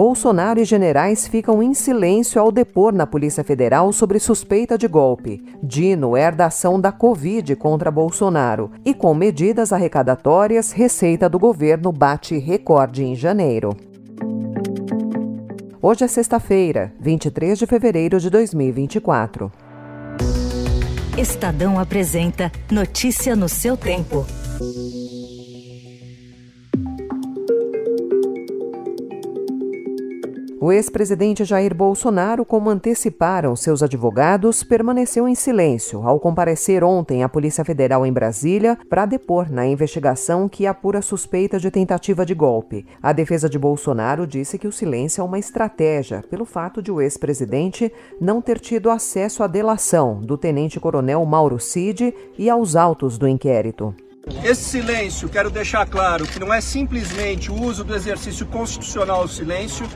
Bolsonaro e generais ficam em silêncio ao depor na Polícia Federal sobre suspeita de golpe. Dino herda ação da Covid contra Bolsonaro. E com medidas arrecadatórias, receita do governo bate recorde em janeiro. Hoje é sexta-feira, 23 de fevereiro de 2024. Estadão apresenta Notícia no seu tempo. O ex-presidente Jair Bolsonaro, como anteciparam seus advogados, permaneceu em silêncio ao comparecer ontem à Polícia Federal em Brasília para depor na investigação que apura suspeita de tentativa de golpe. A defesa de Bolsonaro disse que o silêncio é uma estratégia, pelo fato de o ex-presidente não ter tido acesso à delação do tenente-coronel Mauro Cid e aos autos do inquérito. Esse silêncio, quero deixar claro que não é simplesmente o uso do exercício constitucional ao silêncio,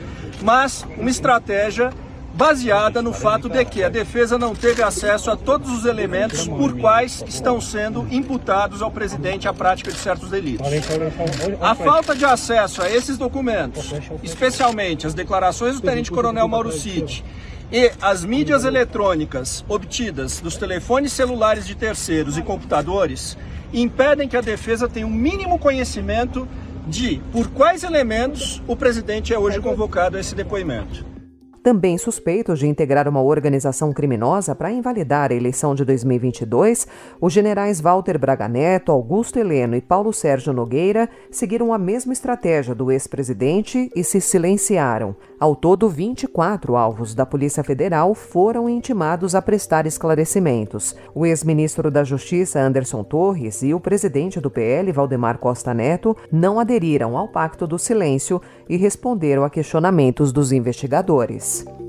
mas uma estratégia baseada no fato de que a defesa não teve acesso a todos os elementos por quais estão sendo imputados ao presidente a prática de certos delitos. A falta de acesso a esses documentos, especialmente as declarações do tenente-coronel Mauro Cid e as mídias eletrônicas obtidas dos telefones celulares de terceiros e computadores, impedem que a defesa tenha um mínimo conhecimento de por quais elementos o presidente é hoje convocado a esse depoimento também suspeitos de integrar uma organização criminosa para invalidar a eleição de 2022, os generais Walter Braga Neto, Augusto Heleno e Paulo Sérgio Nogueira seguiram a mesma estratégia do ex-presidente e se silenciaram. Ao todo, 24 alvos da Polícia Federal foram intimados a prestar esclarecimentos. O ex-ministro da Justiça, Anderson Torres, e o presidente do PL, Valdemar Costa Neto, não aderiram ao Pacto do Silêncio e responderam a questionamentos dos investigadores. Peace.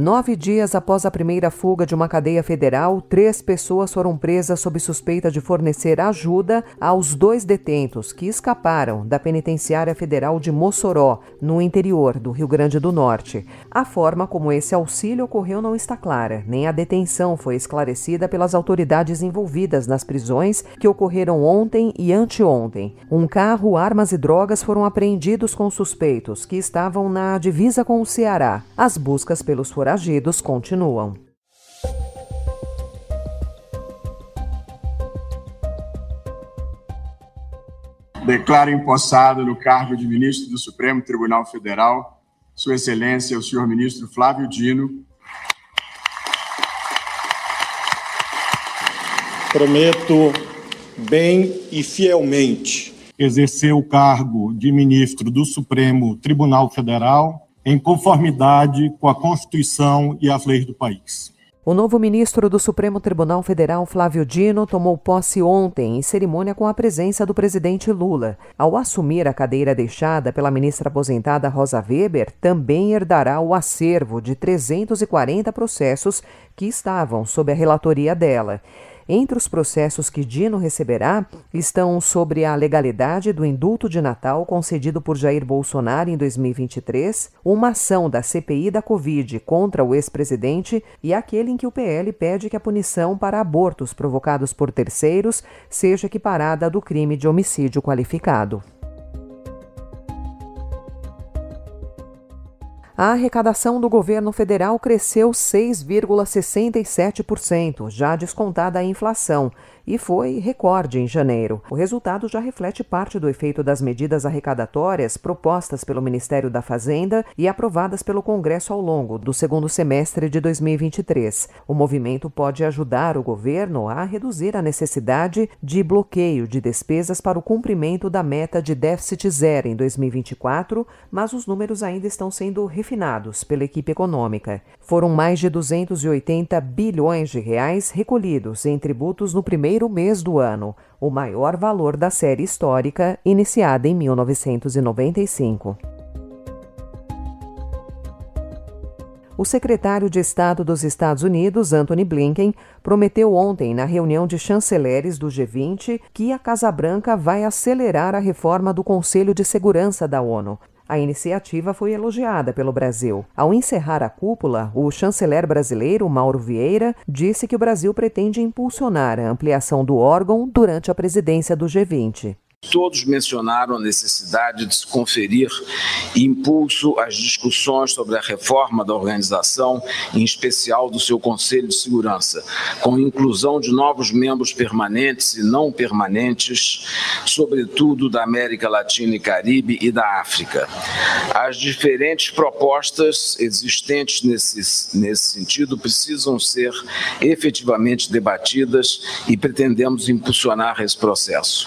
Nove dias após a primeira fuga de uma cadeia federal, três pessoas foram presas sob suspeita de fornecer ajuda aos dois detentos que escaparam da penitenciária federal de Mossoró, no interior do Rio Grande do Norte. A forma como esse auxílio ocorreu não está clara, nem a detenção foi esclarecida pelas autoridades envolvidas nas prisões que ocorreram ontem e anteontem. Um carro, armas e drogas foram apreendidos com suspeitos que estavam na divisa com o Ceará. As buscas pelos foragidos foragidos continuam. Declaro empossado no cargo de ministro do Supremo Tribunal Federal, Sua Excelência, o senhor ministro Flávio Dino. Prometo bem e fielmente exercer o cargo de ministro do Supremo Tribunal Federal em conformidade com a Constituição e as leis do país. O novo ministro do Supremo Tribunal Federal, Flávio Dino, tomou posse ontem em cerimônia com a presença do presidente Lula. Ao assumir a cadeira deixada pela ministra aposentada Rosa Weber, também herdará o acervo de 340 processos que estavam sob a relatoria dela. Entre os processos que Dino receberá estão sobre a legalidade do indulto de Natal concedido por Jair Bolsonaro em 2023, uma ação da CPI da Covid contra o ex-presidente e aquele em que o PL pede que a punição para abortos provocados por terceiros seja equiparada do crime de homicídio qualificado. A arrecadação do governo federal cresceu 6,67%, já descontada a inflação, e foi recorde em janeiro. O resultado já reflete parte do efeito das medidas arrecadatórias propostas pelo Ministério da Fazenda e aprovadas pelo Congresso ao longo do segundo semestre de 2023. O movimento pode ajudar o governo a reduzir a necessidade de bloqueio de despesas para o cumprimento da meta de déficit zero em 2024, mas os números ainda estão sendo refinados pela equipe econômica. Foram mais de 280 bilhões de reais recolhidos em tributos no primeiro mês do ano, o maior valor da série histórica iniciada em 1995. O secretário de Estado dos Estados Unidos, Anthony Blinken, prometeu ontem, na reunião de chanceleres do G20, que a Casa Branca vai acelerar a reforma do Conselho de Segurança da ONU. A iniciativa foi elogiada pelo Brasil. Ao encerrar a cúpula, o chanceler brasileiro, Mauro Vieira, disse que o Brasil pretende impulsionar a ampliação do órgão durante a presidência do G20. Todos mencionaram a necessidade de se conferir impulso às discussões sobre a reforma da organização, em especial do seu Conselho de Segurança, com inclusão de novos membros permanentes e não permanentes, sobretudo da América Latina e Caribe e da África. As diferentes propostas existentes nesse, nesse sentido precisam ser efetivamente debatidas e pretendemos impulsionar esse processo.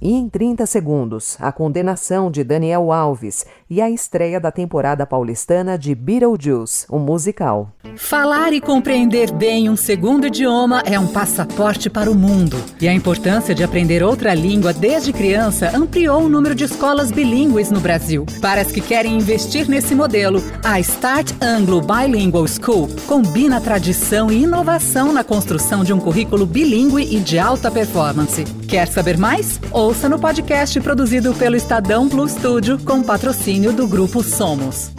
E em 30 segundos, a condenação de Daniel Alves e a estreia da temporada paulistana de Beetlejuice, o um musical. Falar e compreender bem um segundo idioma é um passaporte para o mundo. E a importância de aprender outra língua desde criança ampliou o número de escolas bilíngues no Brasil. Para as que querem investir nesse modelo, a Start Anglo Bilingual School combina tradição e inovação na construção de um currículo bilíngue e de alta performance. Quer saber mais? Ouça no podcast produzido pelo Estadão Plus Studio com patrocínio do Grupo Somos.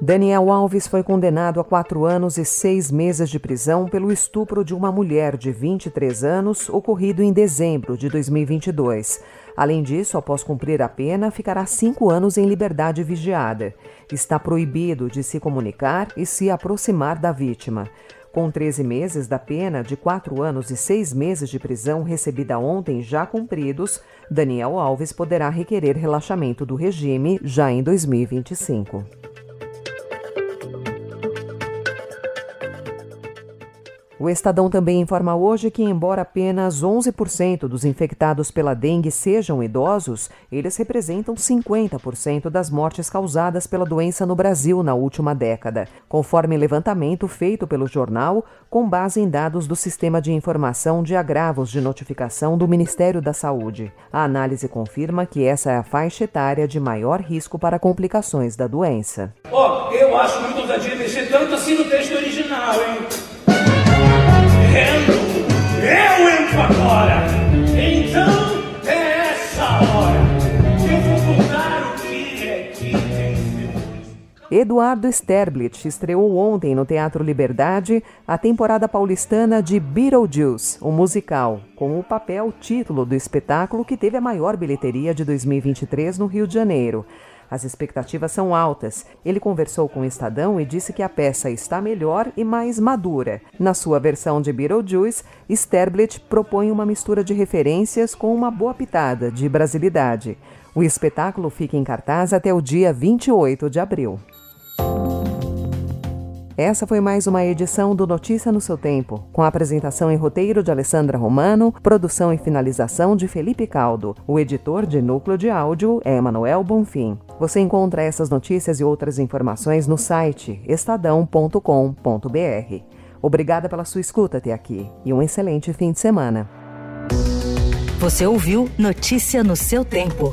Daniel Alves foi condenado a quatro anos e seis meses de prisão pelo estupro de uma mulher de 23 anos, ocorrido em dezembro de 2022. Além disso, após cumprir a pena, ficará cinco anos em liberdade vigiada. Está proibido de se comunicar e se aproximar da vítima. Com 13 meses da pena de quatro anos e seis meses de prisão recebida ontem já cumpridos, Daniel Alves poderá requerer relaxamento do regime já em 2025. O Estadão também informa hoje que, embora apenas 11% dos infectados pela dengue sejam idosos, eles representam 50% das mortes causadas pela doença no Brasil na última década, conforme levantamento feito pelo jornal com base em dados do Sistema de Informação de Agravos de Notificação do Ministério da Saúde. A análise confirma que essa é a faixa etária de maior risco para complicações da doença. Oh, eu acho muito tanto assim no texto original, hein? Eu entro agora! Então é essa hora! Eu vou contar o que é que tem Eduardo Sterblit estreou ontem no Teatro Liberdade a temporada paulistana de Beetlejuice, o um musical, com o papel título do espetáculo que teve a maior bilheteria de 2023 no Rio de Janeiro. As expectativas são altas. Ele conversou com o Estadão e disse que a peça está melhor e mais madura. Na sua versão de Beetlejuice, Sterblit propõe uma mistura de referências com uma boa pitada de brasilidade. O espetáculo fica em cartaz até o dia 28 de abril. Essa foi mais uma edição do Notícia no seu tempo, com a apresentação em roteiro de Alessandra Romano, produção e finalização de Felipe Caldo. O editor de núcleo de áudio é Emanuel Bonfim. Você encontra essas notícias e outras informações no site estadão.com.br. Obrigada pela sua escuta até aqui e um excelente fim de semana. Você ouviu Notícia no seu tempo.